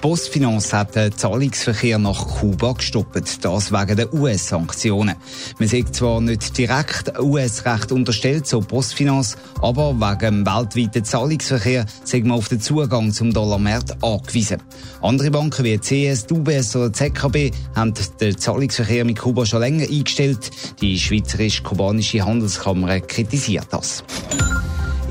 Postfinance hat den Zahlungsverkehr nach Kuba gestoppt, das wegen der US-Sanktionen. Man sieht zwar nicht direkt US-Recht unterstellt, so Postfinance, aber wegen dem weltweiten Zahlungsverkehr sind man auf den Zugang zum Dollarmarkt angewiesen. Andere Banken wie CS, UBS oder ZKB haben den Zahlungsverkehr mit Kuba schon länger eingestellt. Die Schweizerisch-Kubanische Handelskammer kritisiert das.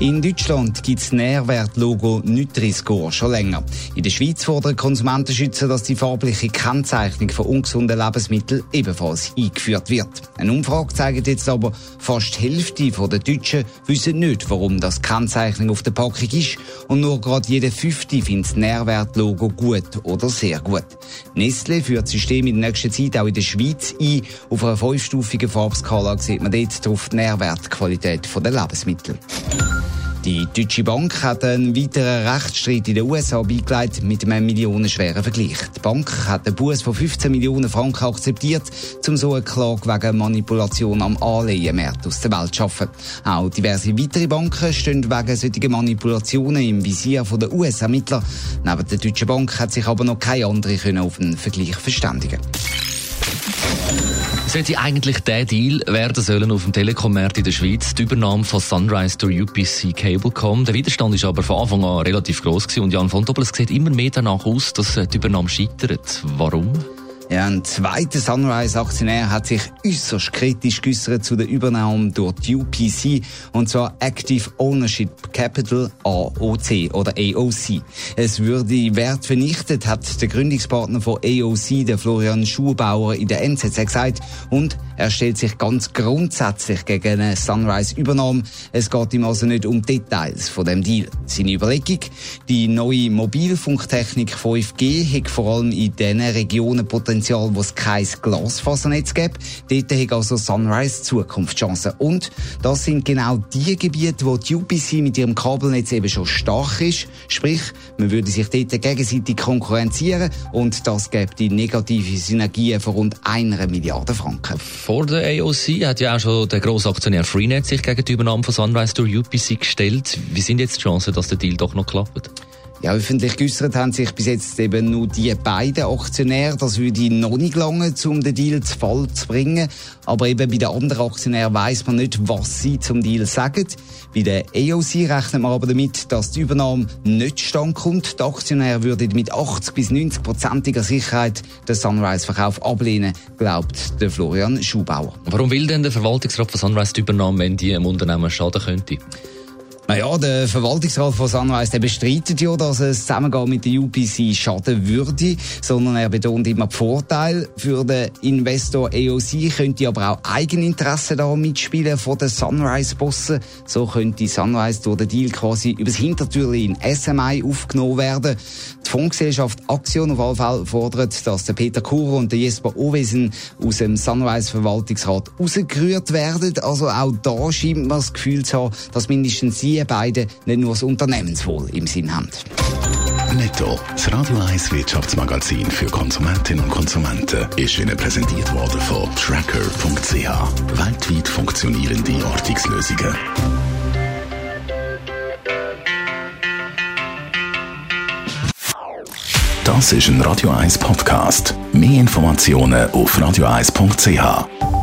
In Deutschland gibt das Nährwertlogo Nutri-Score schon länger. In der Schweiz fordern Konsumentenschützer, dass die farbliche Kennzeichnung von ungesunden Lebensmitteln ebenfalls eingeführt wird. Eine Umfrage zeigt jetzt aber, fast die Hälfte der Deutschen wissen nicht, warum das Kennzeichnung auf der Packung ist und nur gerade jede Fünfte findet das Nährwertlogo gut oder sehr gut. Nestle führt das System in der nächsten Zeit auch in der Schweiz ein. Auf einer fünfstufigen Farbskala sieht man dort drauf die Nährwertqualität der Lebensmittel. Die Deutsche Bank hat einen weiteren Rechtsstreit in den USA beigelegt mit einem millionenschweren Vergleich. Die Bank hat einen Buß von 15 Millionen Franken akzeptiert, um so eine Klage wegen Manipulation am Anleihenmarkt aus der Welt zu schaffen. Auch diverse weitere Banken stehen wegen solcher Manipulationen im Visier der US-Ermittler. Neben der Deutschen Bank hat sich aber noch keine andere auf einen Vergleich verständigen sollte eigentlich der Deal werden sollen auf dem Telekom-Markt in der Schweiz, die Übernahme von Sunrise durch UPC Cablecom. Der Widerstand ist aber von Anfang an relativ groß und Jan von Doppel, es sieht immer mehr danach aus, dass die Übernahme scheitert. Warum? Ja, ein zweiter Sunrise-Aktionär hat sich äußerst kritisch geäußert zu der Übernahme durch die UPC, und zwar Active Ownership Capital AOC oder AOC. Es würde Wert vernichtet, hat der Gründungspartner von AOC, der Florian Schuhbauer, in der NZZ gesagt und er stellt sich ganz grundsätzlich gegen eine Sunrise-Übernahme. Es geht ihm also nicht um Details von dem Deal. Seine Überlegung, die neue Mobilfunktechnik 5G hat vor allem in den Regionen Potenzial Potenzial, wo es kein Glasfasernetz gibt. Dort hat also Sunrise Zukunftschancen. Und das sind genau die Gebiete, wo die UPC mit ihrem Kabelnetz eben schon stark ist. Sprich, man würde sich dort gegenseitig konkurrenzieren und das gibt die negative Synergien von rund einer Milliarde Franken. Vor der AOC hat ja auch schon der grosse Aktionär Freenet sich gegen die Übernahme von Sunrise durch UPC gestellt. Wie sind jetzt die Chancen, dass der Deal doch noch klappt? Ja, öffentlich geäußert haben sich bis jetzt eben nur die beiden Aktionäre. Das würde noch nicht lange, um den Deal zu Fall zu bringen. Aber eben bei den anderen Aktionären weiß man nicht, was sie zum Deal sagen. Bei der EOC rechnet man aber damit, dass die Übernahme nicht stand kommt. Die Aktionäre würden mit 80 bis 90 prozentiger Sicherheit den Sunrise-Verkauf ablehnen, glaubt der Florian Schubauer. Warum will denn der Verwaltungsrat von Sunrise die Übernahme, wenn die im Unternehmen schaden könnte? Naja, der Verwaltungsrat von Sunrise der bestreitet ja, dass es Zusammengehen mit der UPC schaden würde, sondern er betont immer die Vorteile. Für den Investor EOC könnte aber auch Eigeninteresse da mitspielen von den Sunrise-Bossen. So könnte Sunrise durch den Deal quasi übers Hintertürchen in SMI aufgenommen werden. Die Fondsgesellschaft Aktion auf alle Fälle fordert, dass der Peter Kuro und der Jesper Owesen aus dem Sunrise-Verwaltungsrat rausgerührt werden. Also auch da scheint man das Gefühl zu haben, dass mindestens sie beide nicht nur das Unternehmenswohl im Sinn haben. Netto, das Radio 1 Wirtschaftsmagazin für Konsumentinnen und Konsumenten, ist Ihnen präsentiert worden von Tracker.ch. Weltweit funktionierende Ortungslösungen. Das ist ein Radio 1 Podcast. Mehr Informationen auf radio1.ch.